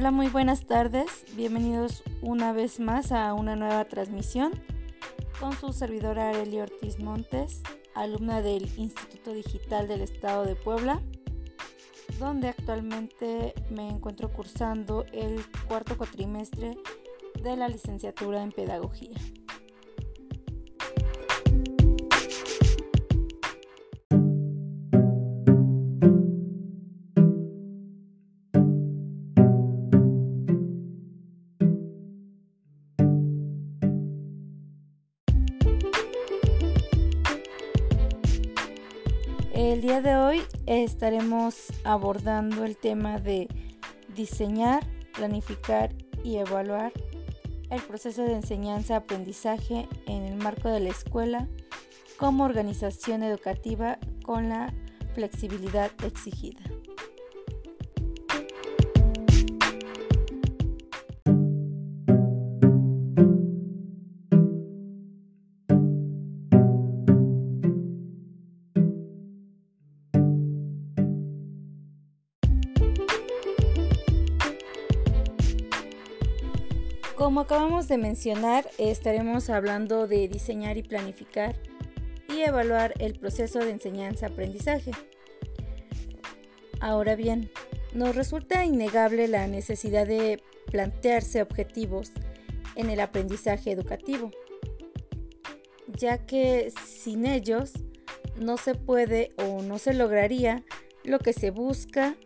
Hola, muy buenas tardes. Bienvenidos una vez más a una nueva transmisión con su servidora Arely Ortiz Montes, alumna del Instituto Digital del Estado de Puebla, donde actualmente me encuentro cursando el cuarto cuatrimestre de la licenciatura en Pedagogía. El día de hoy estaremos abordando el tema de diseñar, planificar y evaluar el proceso de enseñanza-aprendizaje en el marco de la escuela como organización educativa con la flexibilidad exigida. Como acabamos de mencionar, estaremos hablando de diseñar y planificar y evaluar el proceso de enseñanza-aprendizaje. Ahora bien, nos resulta innegable la necesidad de plantearse objetivos en el aprendizaje educativo, ya que sin ellos no se puede o no se lograría lo que se busca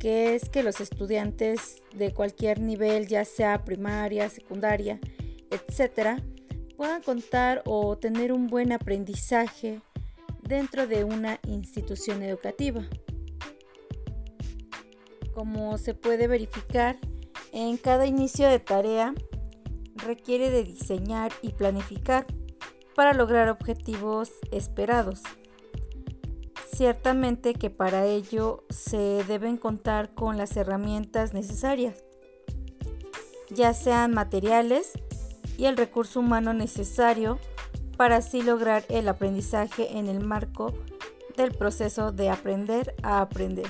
que es que los estudiantes de cualquier nivel, ya sea primaria, secundaria, etcétera, puedan contar o tener un buen aprendizaje dentro de una institución educativa. Como se puede verificar, en cada inicio de tarea requiere de diseñar y planificar para lograr objetivos esperados. Ciertamente que para ello se deben contar con las herramientas necesarias, ya sean materiales y el recurso humano necesario para así lograr el aprendizaje en el marco del proceso de aprender a aprender.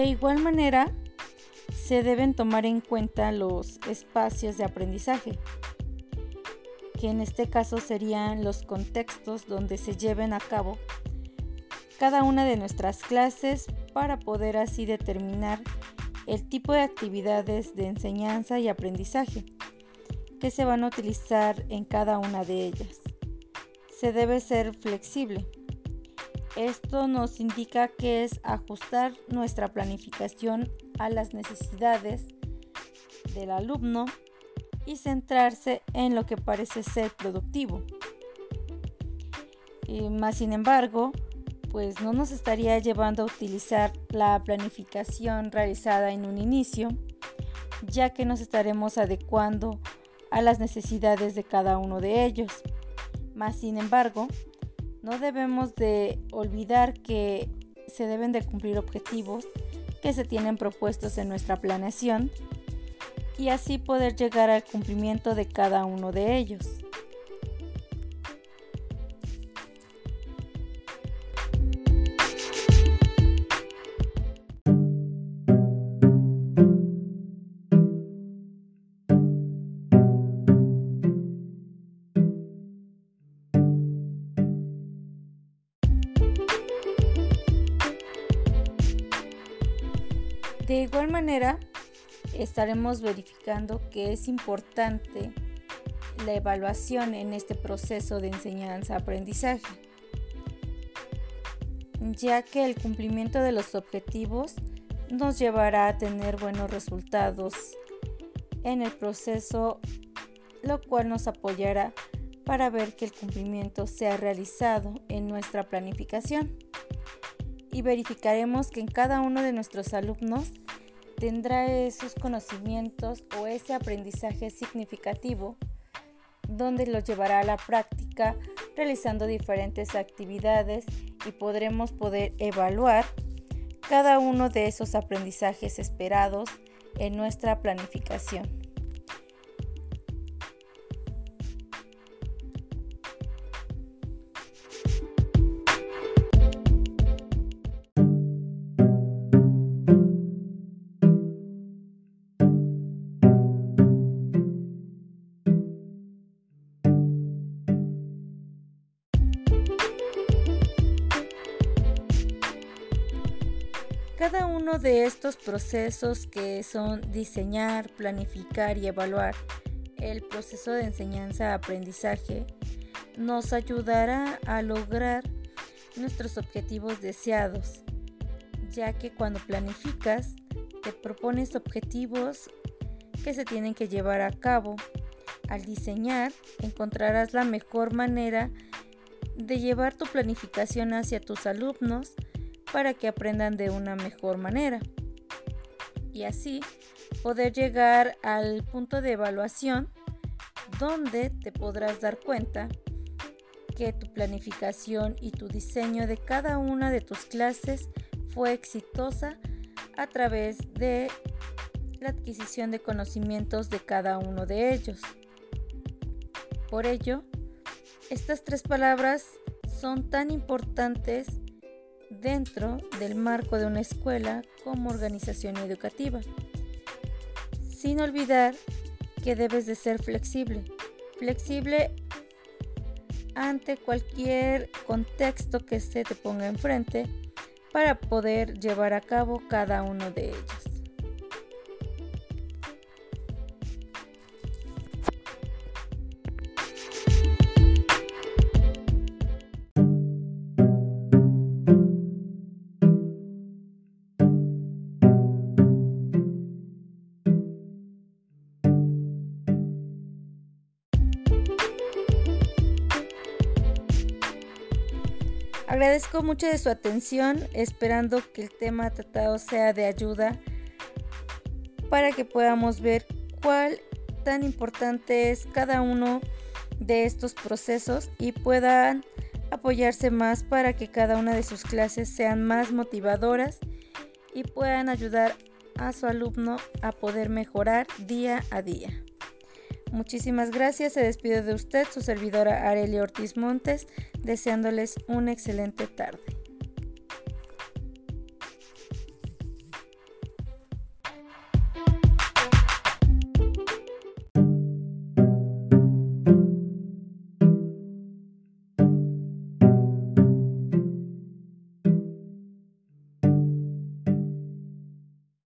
De igual manera, se deben tomar en cuenta los espacios de aprendizaje, que en este caso serían los contextos donde se lleven a cabo cada una de nuestras clases para poder así determinar el tipo de actividades de enseñanza y aprendizaje que se van a utilizar en cada una de ellas. Se debe ser flexible esto nos indica que es ajustar nuestra planificación a las necesidades del alumno y centrarse en lo que parece ser productivo. más sin embargo, pues no nos estaría llevando a utilizar la planificación realizada en un inicio, ya que nos estaremos adecuando a las necesidades de cada uno de ellos. Más sin embargo, no debemos de olvidar que se deben de cumplir objetivos que se tienen propuestos en nuestra planeación y así poder llegar al cumplimiento de cada uno de ellos. De igual manera, estaremos verificando que es importante la evaluación en este proceso de enseñanza-aprendizaje, ya que el cumplimiento de los objetivos nos llevará a tener buenos resultados en el proceso, lo cual nos apoyará para ver que el cumplimiento sea realizado en nuestra planificación y verificaremos que en cada uno de nuestros alumnos tendrá esos conocimientos o ese aprendizaje significativo donde los llevará a la práctica realizando diferentes actividades y podremos poder evaluar cada uno de esos aprendizajes esperados en nuestra planificación. Cada uno de estos procesos que son diseñar, planificar y evaluar el proceso de enseñanza-aprendizaje nos ayudará a lograr nuestros objetivos deseados, ya que cuando planificas te propones objetivos que se tienen que llevar a cabo. Al diseñar encontrarás la mejor manera de llevar tu planificación hacia tus alumnos para que aprendan de una mejor manera. Y así poder llegar al punto de evaluación donde te podrás dar cuenta que tu planificación y tu diseño de cada una de tus clases fue exitosa a través de la adquisición de conocimientos de cada uno de ellos. Por ello, estas tres palabras son tan importantes dentro del marco de una escuela como organización educativa. Sin olvidar que debes de ser flexible. Flexible ante cualquier contexto que se te ponga enfrente para poder llevar a cabo cada uno de ellos. Agradezco mucho de su atención, esperando que el tema tratado sea de ayuda para que podamos ver cuál tan importante es cada uno de estos procesos y puedan apoyarse más para que cada una de sus clases sean más motivadoras y puedan ayudar a su alumno a poder mejorar día a día. Muchísimas gracias. Se despide de usted su servidora Arelia Ortiz Montes, deseándoles una excelente tarde.